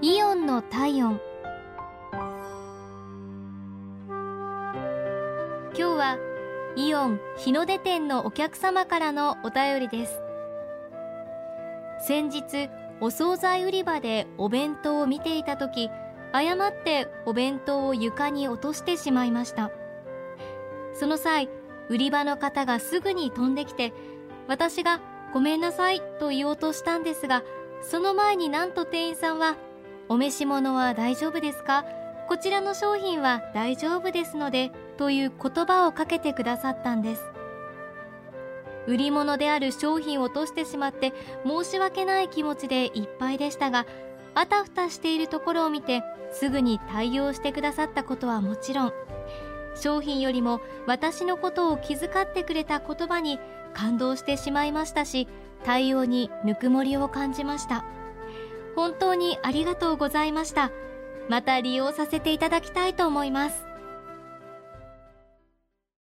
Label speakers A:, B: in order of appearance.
A: イオンの体温。今日はイオン日の出店のお客様からのお便りです。先日お惣菜売り場でお弁当を見ていた時誤ってお弁当を床に落としてしまいました。その際売り場の方がすぐに飛んできて私がごめんなさいと言おうとしたんですがその前になんと店員さんはお召し物は大丈夫ですか？こちらの商品は大丈夫ですのでという言葉をかけてくださったんです。売り物である商品を落としてしまって申し訳ない気持ちでいっぱいでしたがあたふたしているところを見てすぐに対応してくださったことはもちろん商品よりも私のことを気遣ってくれた言葉に感動してしまいましたし対応にぬくもりを感じました。本当にありがとうございました。また利用させていただきたいと思います。